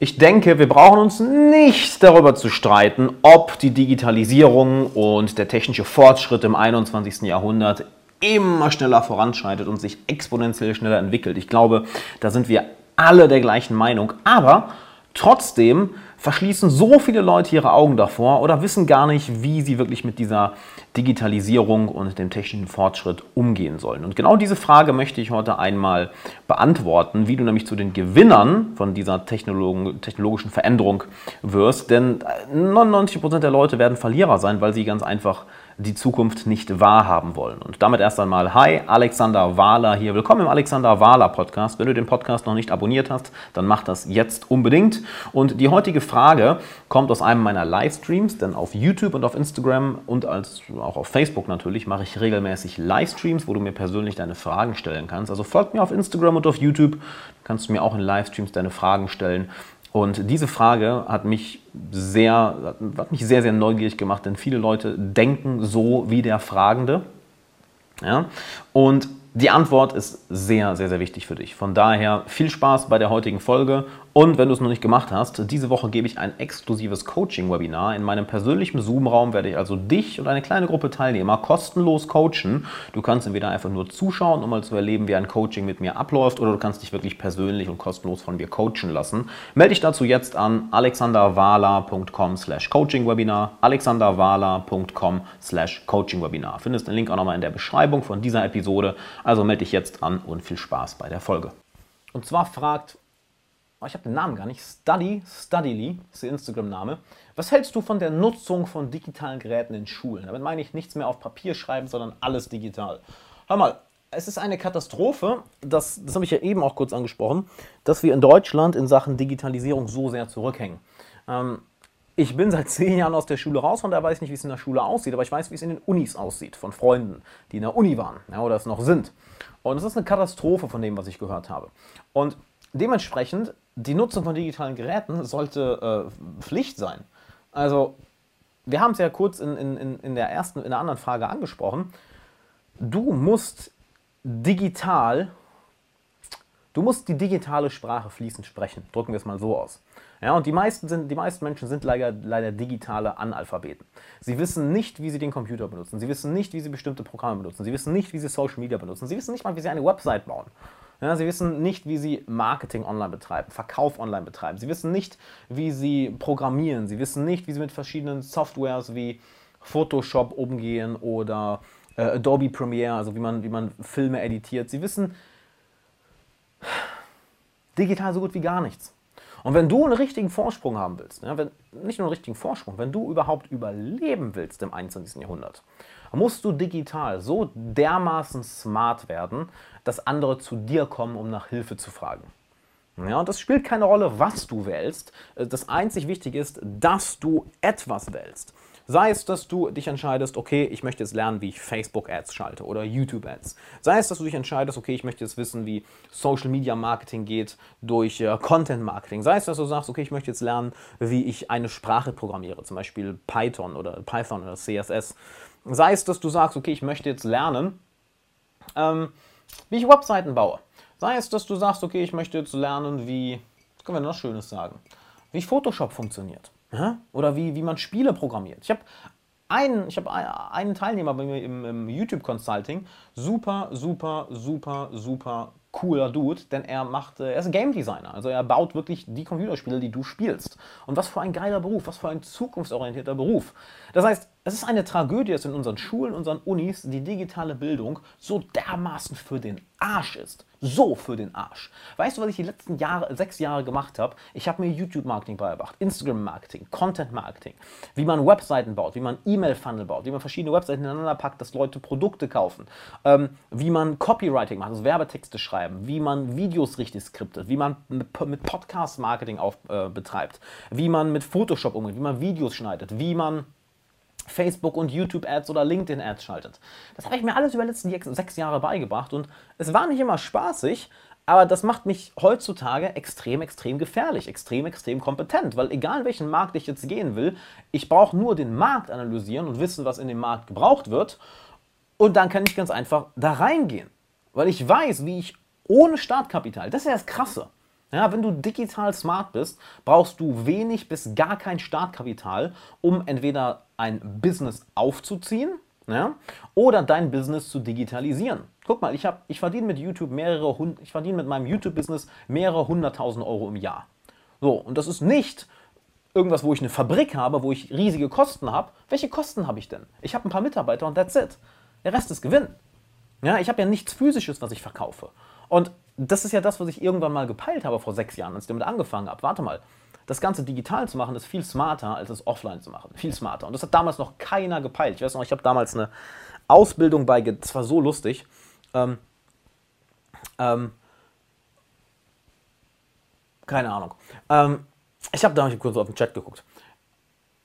Ich denke, wir brauchen uns nicht darüber zu streiten, ob die Digitalisierung und der technische Fortschritt im 21. Jahrhundert immer schneller voranschreitet und sich exponentiell schneller entwickelt. Ich glaube, da sind wir alle der gleichen Meinung. Aber trotzdem verschließen so viele Leute ihre Augen davor oder wissen gar nicht, wie sie wirklich mit dieser Digitalisierung und dem technischen Fortschritt umgehen sollen. Und genau diese Frage möchte ich heute einmal beantworten, wie du nämlich zu den Gewinnern von dieser technologischen Veränderung wirst. Denn 99% der Leute werden Verlierer sein, weil sie ganz einfach die Zukunft nicht wahrhaben wollen. Und damit erst einmal, hi, Alexander Wahler hier. Willkommen im Alexander Wahler Podcast. Wenn du den Podcast noch nicht abonniert hast, dann mach das jetzt unbedingt. Und die heutige Frage kommt aus einem meiner Livestreams, denn auf YouTube und auf Instagram und als, auch auf Facebook natürlich mache ich regelmäßig Livestreams, wo du mir persönlich deine Fragen stellen kannst. Also folgt mir auf Instagram und auf YouTube, kannst du mir auch in Livestreams deine Fragen stellen. Und diese Frage hat mich sehr, hat mich sehr, sehr neugierig gemacht, denn viele Leute denken so wie der Fragende. Ja? Und die Antwort ist sehr, sehr, sehr wichtig für dich. Von daher viel Spaß bei der heutigen Folge. Und wenn du es noch nicht gemacht hast, diese Woche gebe ich ein exklusives Coaching-Webinar. In meinem persönlichen Zoom-Raum werde ich also dich und eine kleine Gruppe Teilnehmer kostenlos coachen. Du kannst entweder einfach nur zuschauen, um mal zu erleben, wie ein Coaching mit mir abläuft, oder du kannst dich wirklich persönlich und kostenlos von mir coachen lassen. Melde dich dazu jetzt an alexanderwala.com slash coaching-webinar, alexanderwala.com slash coaching-webinar. Findest den Link auch nochmal in der Beschreibung von dieser Episode. Also melde dich jetzt an und viel Spaß bei der Folge. Und zwar fragt oh, ich habe den Namen gar nicht, Study, Studyly ist der Instagram-Name. Was hältst du von der Nutzung von digitalen Geräten in Schulen? Damit meine ich nichts mehr auf Papier schreiben, sondern alles digital. Hör mal, es ist eine Katastrophe, das, das habe ich ja eben auch kurz angesprochen, dass wir in Deutschland in Sachen Digitalisierung so sehr zurückhängen. Ähm, ich bin seit zehn Jahren aus der Schule raus, von daher weiß ich nicht, wie es in der Schule aussieht, aber ich weiß, wie es in den Unis aussieht, von Freunden, die in der Uni waren ja, oder es noch sind. Und es ist eine Katastrophe von dem, was ich gehört habe. Und dementsprechend die Nutzung von digitalen Geräten sollte äh, Pflicht sein. Also, wir haben es ja kurz in, in, in der ersten, in der anderen Frage angesprochen. Du musst digital, du musst die digitale Sprache fließend sprechen. Drücken wir es mal so aus. Ja, und die meisten, sind, die meisten Menschen sind leider, leider digitale Analphabeten. Sie wissen nicht, wie sie den Computer benutzen. Sie wissen nicht, wie sie bestimmte Programme benutzen. Sie wissen nicht, wie sie Social Media benutzen. Sie wissen nicht mal, wie sie eine Website bauen. Ja, sie wissen nicht, wie sie Marketing online betreiben, Verkauf online betreiben. Sie wissen nicht, wie sie programmieren. Sie wissen nicht, wie sie mit verschiedenen Softwares wie Photoshop umgehen oder äh, Adobe Premiere, also wie man, wie man Filme editiert. Sie wissen digital so gut wie gar nichts. Und wenn du einen richtigen Vorsprung haben willst, ja, wenn, nicht nur einen richtigen Vorsprung, wenn du überhaupt überleben willst im 21. Jahrhundert, musst du digital so dermaßen smart werden, dass andere zu dir kommen, um nach Hilfe zu fragen. Ja, und das spielt keine Rolle, was du wählst. Das einzig Wichtige ist, dass du etwas wählst. Sei es, dass du dich entscheidest, okay, ich möchte jetzt lernen, wie ich Facebook-Ads schalte oder YouTube-Ads. Sei es, dass du dich entscheidest, okay, ich möchte jetzt wissen, wie Social-Media-Marketing geht durch äh, Content-Marketing. Sei es, dass du sagst, okay, ich möchte jetzt lernen, wie ich eine Sprache programmiere, zum Beispiel Python oder Python oder CSS. Sei es, dass du sagst, okay, ich möchte jetzt lernen, ähm, wie ich Webseiten baue. Sei es, dass du sagst, okay, ich möchte jetzt lernen, wie, können wir noch Schönes sagen, wie Photoshop funktioniert. Oder wie, wie man Spiele programmiert. Ich habe einen, ich einen Teilnehmer bei mir im, im YouTube Consulting, super, super, super, super cooler Dude, denn er macht, er ist ein Game Designer. Also er baut wirklich die Computerspiele, die du spielst. Und was für ein geiler Beruf, was für ein zukunftsorientierter Beruf. Das heißt, es ist eine Tragödie, dass in unseren Schulen, unseren Unis die digitale Bildung so dermaßen für den Arsch ist. So für den Arsch. Weißt du, was ich die letzten Jahre, sechs Jahre gemacht habe? Ich habe mir YouTube-Marketing beigebracht, Instagram-Marketing, Content-Marketing, wie man Webseiten baut, wie man E-Mail-Funnel baut, wie man verschiedene Webseiten ineinander packt, dass Leute Produkte kaufen, ähm, wie man Copywriting macht, also Werbetexte schreiben, wie man Videos richtig skriptet, wie man mit, Podcast-Marketing äh, betreibt, wie man mit Photoshop umgeht, wie man Videos schneidet, wie man Facebook- und YouTube-Ads oder LinkedIn-Ads schaltet. Das habe ich mir alles über die letzten sechs Jahre beigebracht und es war nicht immer spaßig, aber das macht mich heutzutage extrem, extrem gefährlich, extrem, extrem kompetent, weil egal in welchen Markt ich jetzt gehen will, ich brauche nur den Markt analysieren und wissen, was in dem Markt gebraucht wird und dann kann ich ganz einfach da reingehen, weil ich weiß, wie ich ohne Startkapital, das ist ja das Krasse, Ja, wenn du digital smart bist, brauchst du wenig bis gar kein Startkapital, um entweder ein Business aufzuziehen ja, oder dein Business zu digitalisieren. Guck mal, ich, ich verdiene mit YouTube mehrere, ich verdiene mit meinem YouTube-Business mehrere hunderttausend Euro im Jahr. So, und das ist nicht irgendwas, wo ich eine Fabrik habe, wo ich riesige Kosten habe. Welche Kosten habe ich denn? Ich habe ein paar Mitarbeiter und that's it. Der Rest ist Gewinn. Ja, ich habe ja nichts Physisches, was ich verkaufe. Und das ist ja das, was ich irgendwann mal gepeilt habe vor sechs Jahren, als ich damit angefangen habe. Warte mal, das Ganze digital zu machen, ist viel smarter, als es offline zu machen. Viel smarter. Und das hat damals noch keiner gepeilt. Ich weiß noch, ich habe damals eine Ausbildung bei, das war so lustig. Ähm, ähm, keine Ahnung. Ähm, ich habe damals kurz auf den Chat geguckt.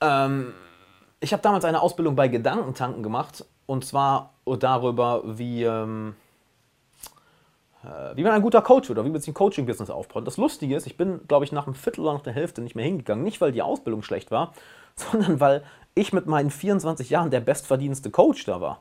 Ähm, ich habe damals eine Ausbildung bei Gedankentanken gemacht und zwar darüber, wie, ähm, äh, wie man ein guter Coach wird oder wie man sich ein Coaching-Business aufbaut. Das Lustige ist, ich bin, glaube ich, nach einem Viertel oder nach der Hälfte nicht mehr hingegangen. Nicht, weil die Ausbildung schlecht war, sondern weil ich mit meinen 24 Jahren der bestverdienste Coach da war.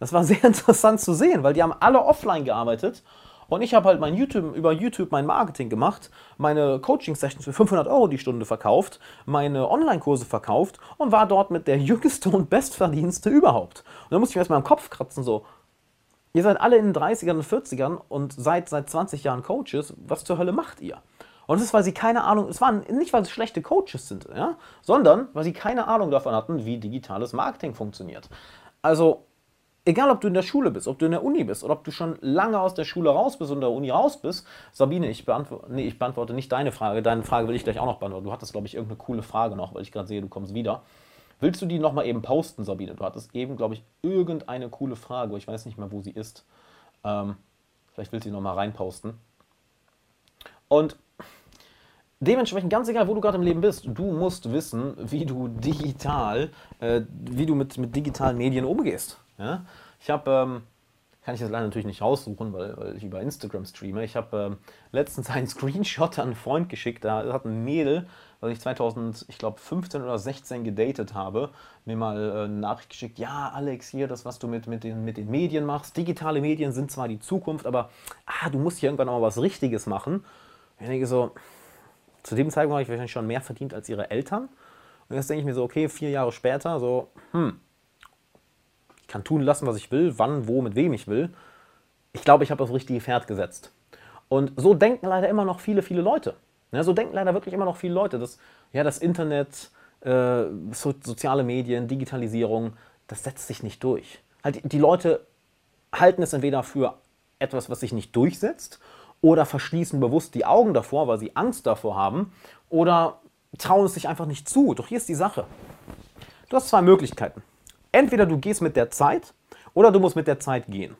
Das war sehr interessant zu sehen, weil die haben alle offline gearbeitet und ich habe halt mein YouTube, über YouTube mein Marketing gemacht, meine Coaching-Sessions für 500 Euro die Stunde verkauft, meine Online-Kurse verkauft und war dort mit der jüngste und bestverdienste überhaupt. Und da musste ich mir erstmal im Kopf kratzen, so, Ihr seid alle in den 30ern und 40ern und seid seit 20 Jahren Coaches. Was zur Hölle macht ihr? Und das ist, weil sie keine Ahnung, es waren nicht, weil sie schlechte Coaches sind, ja, sondern weil sie keine Ahnung davon hatten, wie digitales Marketing funktioniert. Also, egal ob du in der Schule bist, ob du in der Uni bist oder ob du schon lange aus der Schule raus bist und der Uni raus bist, Sabine, ich beantworte, nee, ich beantworte nicht deine Frage. Deine Frage will ich gleich auch noch beantworten. Du hattest, glaube ich, irgendeine coole Frage noch, weil ich gerade sehe, du kommst wieder. Willst du die nochmal eben posten, Sabine? Du hattest eben, glaube ich, irgendeine coole Frage. Ich weiß nicht mehr, wo sie ist. Ähm, vielleicht willst du sie nochmal reinposten. Und dementsprechend, ganz egal, wo du gerade im Leben bist, du musst wissen, wie du digital, äh, wie du mit, mit digitalen Medien umgehst. Ja? Ich habe, ähm, kann ich das leider natürlich nicht raussuchen, weil, weil ich über Instagram streame. Ich habe ähm, letztens einen Screenshot an einen Freund geschickt, da hat ein Mädel was ich 2015 oder 16 gedatet habe, mir mal äh, eine Nachricht geschickt, ja Alex, hier das, was du mit, mit, den, mit den Medien machst, digitale Medien sind zwar die Zukunft, aber ah, du musst hier irgendwann auch mal was Richtiges machen. ich denke so, zu dem Zeitpunkt habe ich wahrscheinlich schon mehr verdient als ihre Eltern. Und jetzt denke ich mir so, okay, vier Jahre später, so, hm, ich kann tun lassen, was ich will, wann, wo, mit wem ich will. Ich glaube, ich habe das richtige Pferd gesetzt. Und so denken leider immer noch viele, viele Leute. Ja, so denken leider wirklich immer noch viele Leute, dass ja, das Internet, äh, so, soziale Medien, Digitalisierung, das setzt sich nicht durch. Halt, die Leute halten es entweder für etwas, was sich nicht durchsetzt, oder verschließen bewusst die Augen davor, weil sie Angst davor haben, oder trauen es sich einfach nicht zu. Doch hier ist die Sache. Du hast zwei Möglichkeiten. Entweder du gehst mit der Zeit oder du musst mit der Zeit gehen.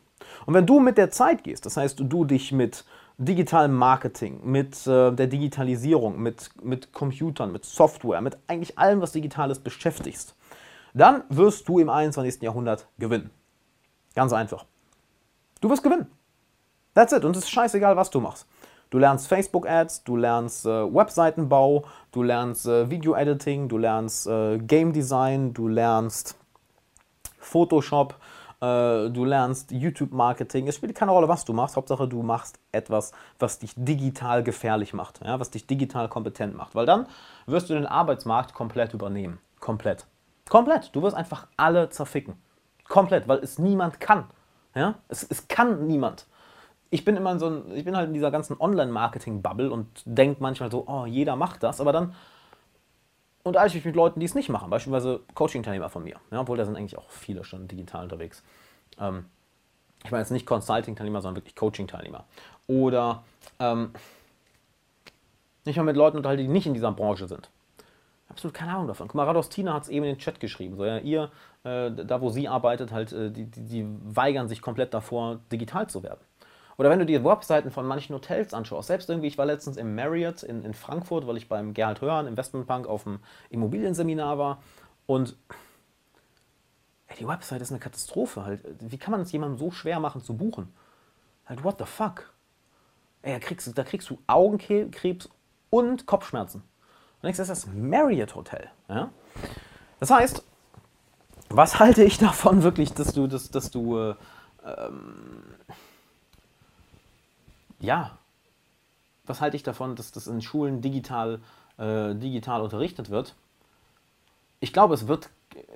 Und wenn du mit der Zeit gehst, das heißt, du dich mit digitalem Marketing, mit äh, der Digitalisierung, mit, mit Computern, mit Software, mit eigentlich allem, was digital ist, beschäftigst, dann wirst du im 21. Jahrhundert gewinnen. Ganz einfach. Du wirst gewinnen. That's it. Und es ist scheißegal, was du machst. Du lernst Facebook-Ads, du lernst äh, Webseitenbau, du lernst äh, Video-Editing, du lernst äh, Game Design, du lernst Photoshop, äh, du lernst YouTube-Marketing. Es spielt keine Rolle, was du machst. Hauptsache, du machst etwas, was dich digital gefährlich macht, was dich digital kompetent macht. Weil dann wirst du den Arbeitsmarkt komplett übernehmen. Komplett. Komplett. Du wirst einfach alle zerficken. Komplett, weil es niemand kann. Ja? Es, es kann niemand. Ich bin immer so ein, ich bin halt in dieser ganzen Online-Marketing-Bubble und denke manchmal so, oh, jeder macht das, aber dann unterhalte ich mit Leuten, die es nicht machen, beispielsweise Coaching-Teilnehmer von mir, ja, obwohl da sind eigentlich auch viele schon digital unterwegs. Ähm, ich meine jetzt nicht Consulting-Teilnehmer, sondern wirklich Coaching-Teilnehmer. Oder ähm, nicht mal mit Leuten unterhalte, die nicht in dieser Branche sind. Absolut keine Ahnung davon. Guck mal, Radostina hat es eben in den Chat geschrieben. So, ja, ihr, äh, da wo sie arbeitet, halt, äh, die, die, die weigern sich komplett davor, digital zu werden. Oder wenn du dir Webseiten von manchen Hotels anschaust, selbst irgendwie, ich war letztens im Marriott in, in Frankfurt, weil ich beim Gerhard Hörn Investmentbank auf dem Immobilienseminar war und ey, die Website ist eine Katastrophe halt. Wie kann man es jemandem so schwer machen zu buchen? Halt, what the fuck? Ey, da kriegst, da kriegst du Augenkrebs und Kopfschmerzen. Und das ist das Marriott Hotel. Ja? Das heißt, was halte ich davon wirklich, dass du, dass, dass du äh, ähm, ja, was halte ich davon, dass das in Schulen digital, äh, digital unterrichtet wird? Ich glaube, es, wird,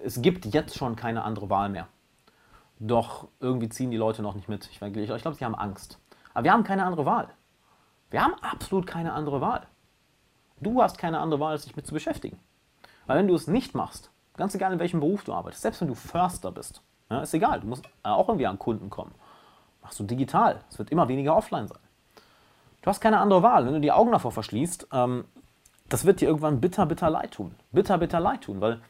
es gibt jetzt schon keine andere Wahl mehr. Doch irgendwie ziehen die Leute noch nicht mit. Ich, ich glaube, sie haben Angst. Aber wir haben keine andere Wahl. Wir haben absolut keine andere Wahl. Du hast keine andere Wahl, als dich mit zu beschäftigen. Weil wenn du es nicht machst, ganz egal in welchem Beruf du arbeitest, selbst wenn du Förster bist, ja, ist egal, du musst auch irgendwie an Kunden kommen. Machst du digital. Es wird immer weniger offline sein. Du hast keine andere Wahl. Wenn du die Augen davor verschließt, ähm, das wird dir irgendwann bitter, bitter leid tun. Bitter, bitter leid tun, weil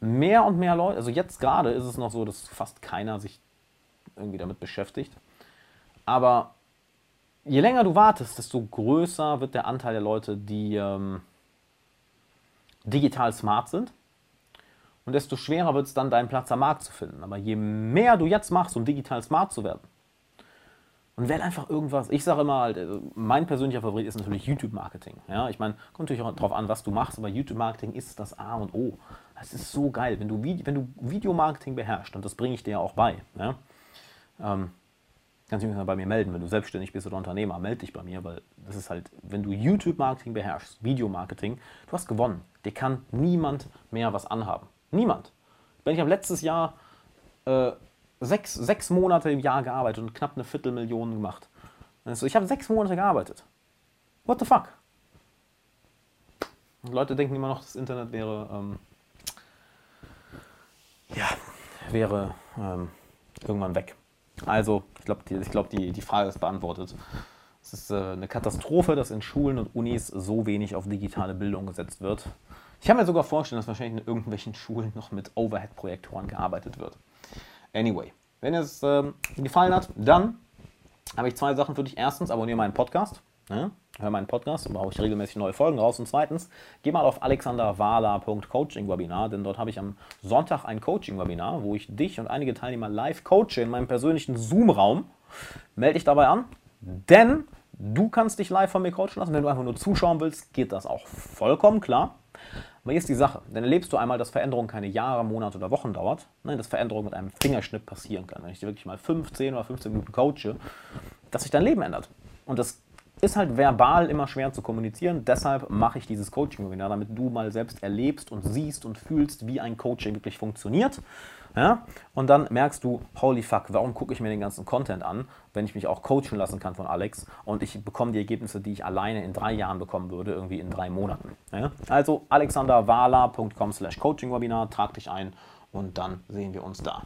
mehr und mehr Leute, also jetzt gerade ist es noch so, dass fast keiner sich irgendwie damit beschäftigt. Aber je länger du wartest, desto größer wird der Anteil der Leute, die ähm, digital smart sind. Und desto schwerer wird es dann, deinen Platz am Markt zu finden. Aber je mehr du jetzt machst, um digital smart zu werden, und wähle einfach irgendwas. Ich sage immer, halt, also mein persönlicher Favorit ist natürlich YouTube-Marketing. Ja, ich meine, kommt natürlich auch darauf an, was du machst, aber YouTube-Marketing ist das A und O. Das ist so geil, wenn du, wenn du Videomarketing beherrschst, und das bringe ich dir ja auch bei. Ja? Ähm, kannst du dich mal bei mir melden, wenn du selbstständig bist oder Unternehmer, melde dich bei mir, weil das ist halt, wenn du YouTube-Marketing beherrschst, Videomarketing, du hast gewonnen. Dir kann niemand mehr was anhaben. Niemand. Wenn ich habe letztes Jahr äh, sechs, sechs Monate im Jahr gearbeitet und knapp eine Viertelmillion gemacht. Also ich habe sechs Monate gearbeitet. What the fuck? Und Leute denken immer noch, das Internet wäre, ähm, ja, wäre ähm, irgendwann weg. Also, ich glaube, die, glaub, die, die Frage ist beantwortet. Es ist äh, eine Katastrophe, dass in Schulen und Unis so wenig auf digitale Bildung gesetzt wird. Ich kann mir sogar vorstellen, dass wahrscheinlich in irgendwelchen Schulen noch mit Overhead-Projektoren gearbeitet wird. Anyway, wenn es ähm, gefallen hat, dann habe ich zwei Sachen für dich. Erstens, abonniere meinen Podcast. Ne? Hör meinen Podcast, da brauche ich regelmäßig neue Folgen raus. Und zweitens, geh mal auf alexanderwala.coaching-webinar, denn dort habe ich am Sonntag ein Coaching-Webinar, wo ich dich und einige Teilnehmer live coache in meinem persönlichen Zoom-Raum. Melde dich dabei an, denn du kannst dich live von mir coachen lassen. Wenn du einfach nur zuschauen willst, geht das auch vollkommen klar. Aber hier ist die Sache, denn erlebst du einmal, dass Veränderung keine Jahre, Monate oder Wochen dauert, ne, dass Veränderung mit einem Fingerschnipp passieren kann. Wenn ich dir wirklich mal 15 oder 15 Minuten coache, dass sich dein Leben ändert. Und das ist halt verbal immer schwer zu kommunizieren. Deshalb mache ich dieses Coaching-Webinar, damit du mal selbst erlebst und siehst und fühlst, wie ein Coaching wirklich funktioniert. Ja? Und dann merkst du, holy fuck, warum gucke ich mir den ganzen Content an, wenn ich mich auch coachen lassen kann von Alex und ich bekomme die Ergebnisse, die ich alleine in drei Jahren bekommen würde, irgendwie in drei Monaten. Ja? Also alexanderwala.com slash coachingwebinar, trag dich ein und dann sehen wir uns da.